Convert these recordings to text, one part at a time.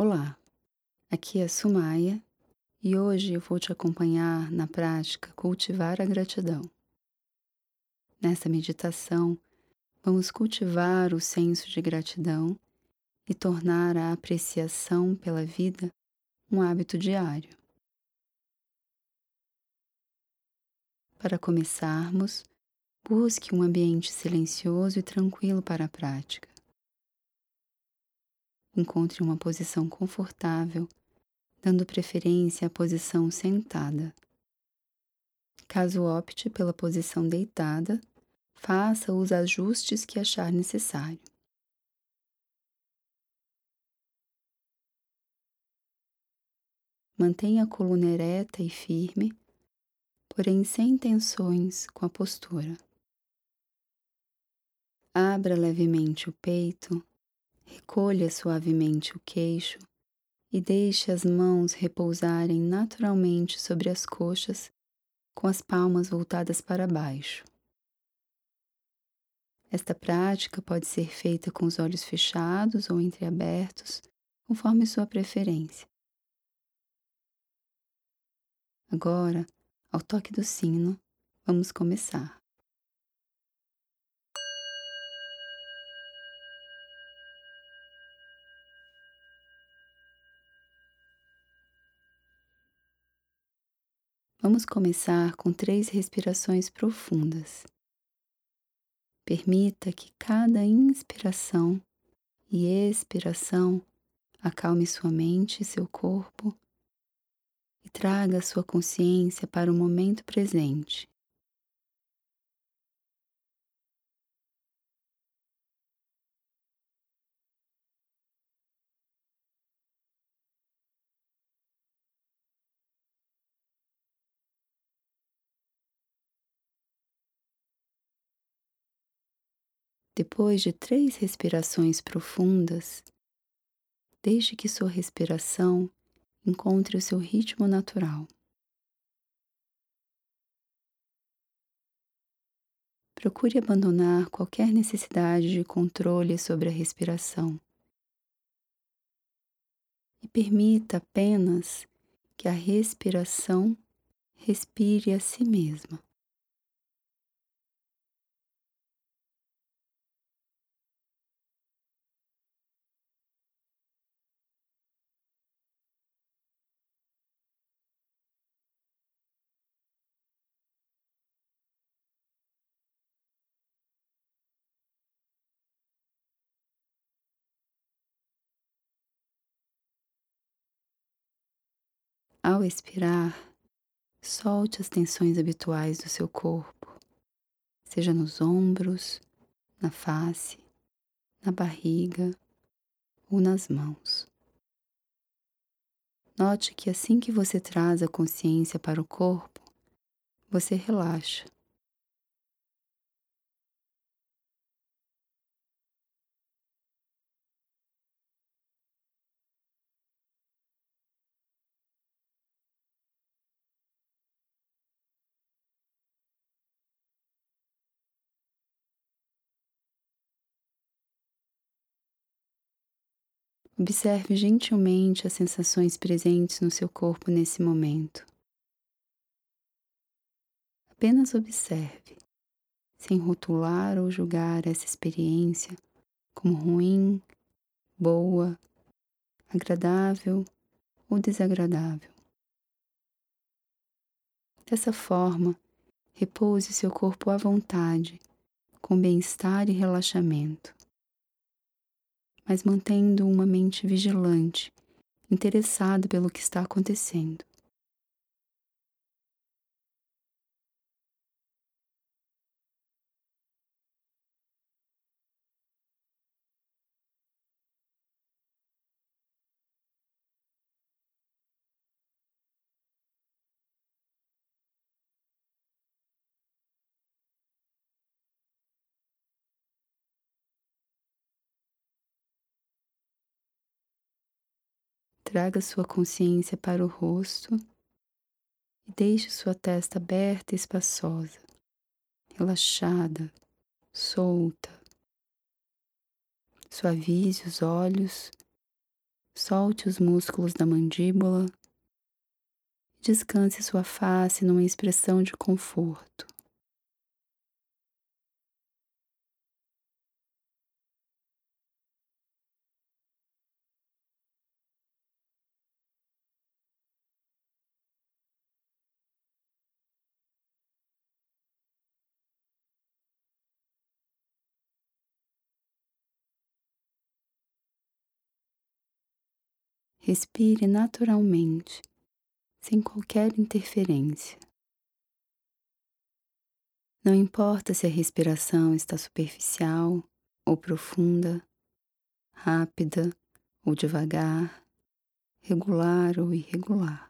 Olá, aqui é Sumaya e hoje eu vou te acompanhar na prática Cultivar a Gratidão. Nessa meditação, vamos cultivar o senso de gratidão e tornar a apreciação pela vida um hábito diário. Para começarmos, busque um ambiente silencioso e tranquilo para a prática. Encontre uma posição confortável, dando preferência à posição sentada. Caso opte pela posição deitada, faça os ajustes que achar necessário. Mantenha a coluna ereta e firme, porém sem tensões com a postura. Abra levemente o peito Recolha suavemente o queixo e deixe as mãos repousarem naturalmente sobre as coxas, com as palmas voltadas para baixo. Esta prática pode ser feita com os olhos fechados ou entreabertos, conforme sua preferência. Agora, ao toque do sino, vamos começar. Vamos começar com três respirações profundas. Permita que cada inspiração e expiração acalme sua mente e seu corpo e traga sua consciência para o momento presente. Depois de três respirações profundas, deixe que sua respiração encontre o seu ritmo natural. Procure abandonar qualquer necessidade de controle sobre a respiração e permita apenas que a respiração respire a si mesma. Ao expirar, solte as tensões habituais do seu corpo, seja nos ombros, na face, na barriga ou nas mãos. Note que assim que você traz a consciência para o corpo, você relaxa. Observe gentilmente as sensações presentes no seu corpo nesse momento. Apenas observe, sem rotular ou julgar essa experiência como ruim, boa, agradável ou desagradável. Dessa forma, repouse seu corpo à vontade, com bem-estar e relaxamento mas mantendo uma mente vigilante, interessada pelo que está acontecendo. Traga sua consciência para o rosto e deixe sua testa aberta e espaçosa, relaxada, solta. Suavize os olhos, Solte os músculos da mandíbula. Descanse sua face numa expressão de conforto. Respire naturalmente, sem qualquer interferência. Não importa se a respiração está superficial ou profunda, rápida ou devagar, regular ou irregular.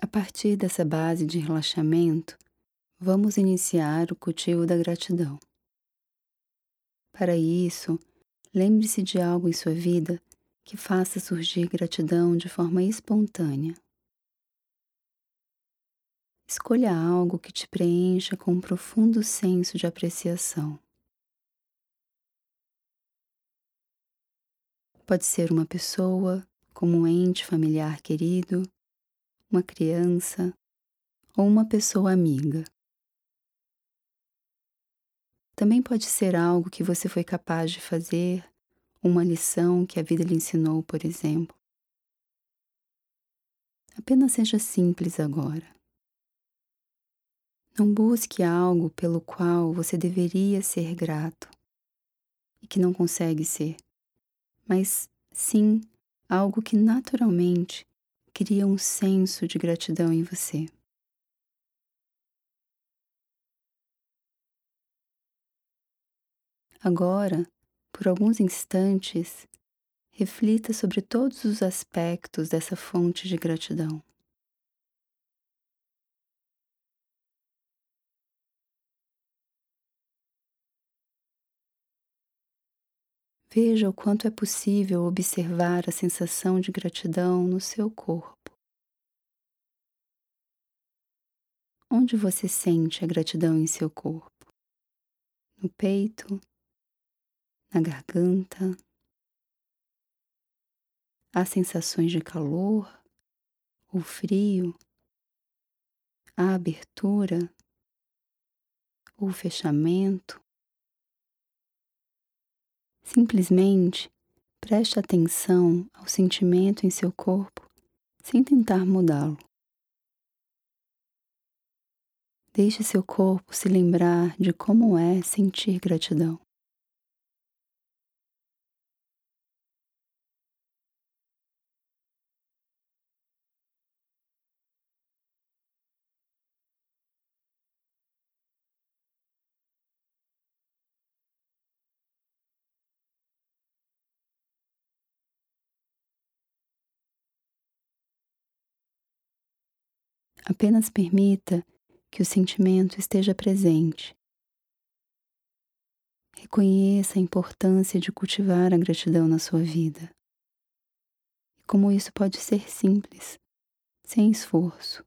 A partir dessa base de relaxamento, vamos iniciar o cultivo da gratidão. Para isso, lembre-se de algo em sua vida que faça surgir gratidão de forma espontânea. Escolha algo que te preencha com um profundo senso de apreciação. Pode ser uma pessoa, como um ente familiar querido, uma criança ou uma pessoa amiga. Também pode ser algo que você foi capaz de fazer, uma lição que a vida lhe ensinou, por exemplo. Apenas seja simples agora. Não busque algo pelo qual você deveria ser grato e que não consegue ser, mas sim algo que naturalmente cria um senso de gratidão em você. Agora, por alguns instantes, reflita sobre todos os aspectos dessa fonte de gratidão. Veja o quanto é possível observar a sensação de gratidão no seu corpo. Onde você sente a gratidão em seu corpo? No peito? Na garganta? Há sensações de calor ou frio? Há abertura ou fechamento? Simplesmente preste atenção ao sentimento em seu corpo sem tentar mudá-lo. Deixe seu corpo se lembrar de como é sentir gratidão. Apenas permita que o sentimento esteja presente. Reconheça a importância de cultivar a gratidão na sua vida. E como isso pode ser simples, sem esforço.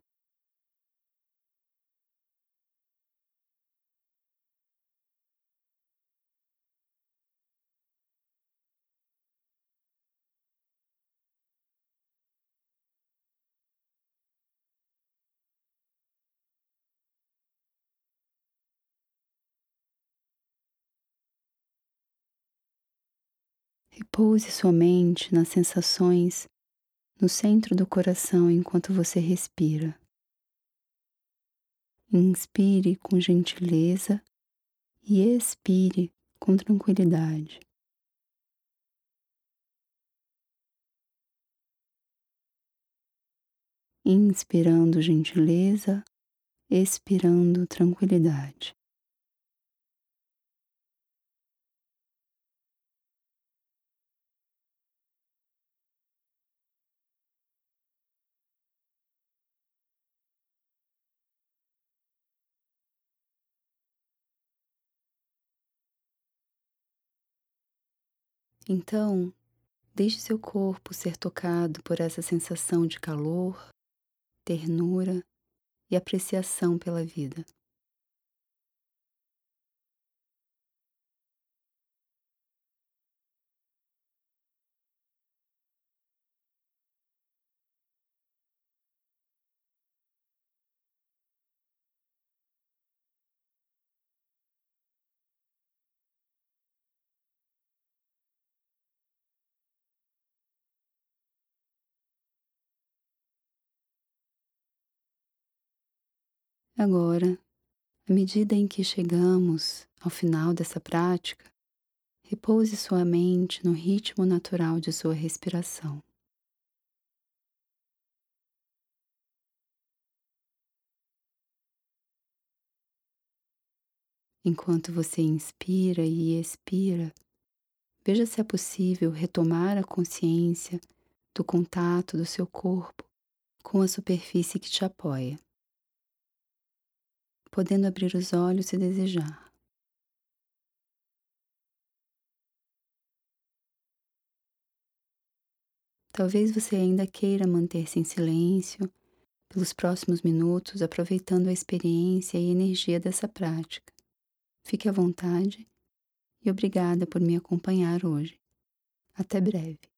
Repouse sua mente nas sensações no centro do coração enquanto você respira. Inspire com gentileza e expire com tranquilidade. Inspirando gentileza, expirando tranquilidade. Então, deixe seu corpo ser tocado por essa sensação de calor, ternura e apreciação pela vida. Agora, à medida em que chegamos ao final dessa prática, repouse sua mente no ritmo natural de sua respiração. Enquanto você inspira e expira, veja se é possível retomar a consciência do contato do seu corpo com a superfície que te apoia podendo abrir os olhos se desejar. Talvez você ainda queira manter-se em silêncio pelos próximos minutos, aproveitando a experiência e energia dessa prática. Fique à vontade e obrigada por me acompanhar hoje. Até breve.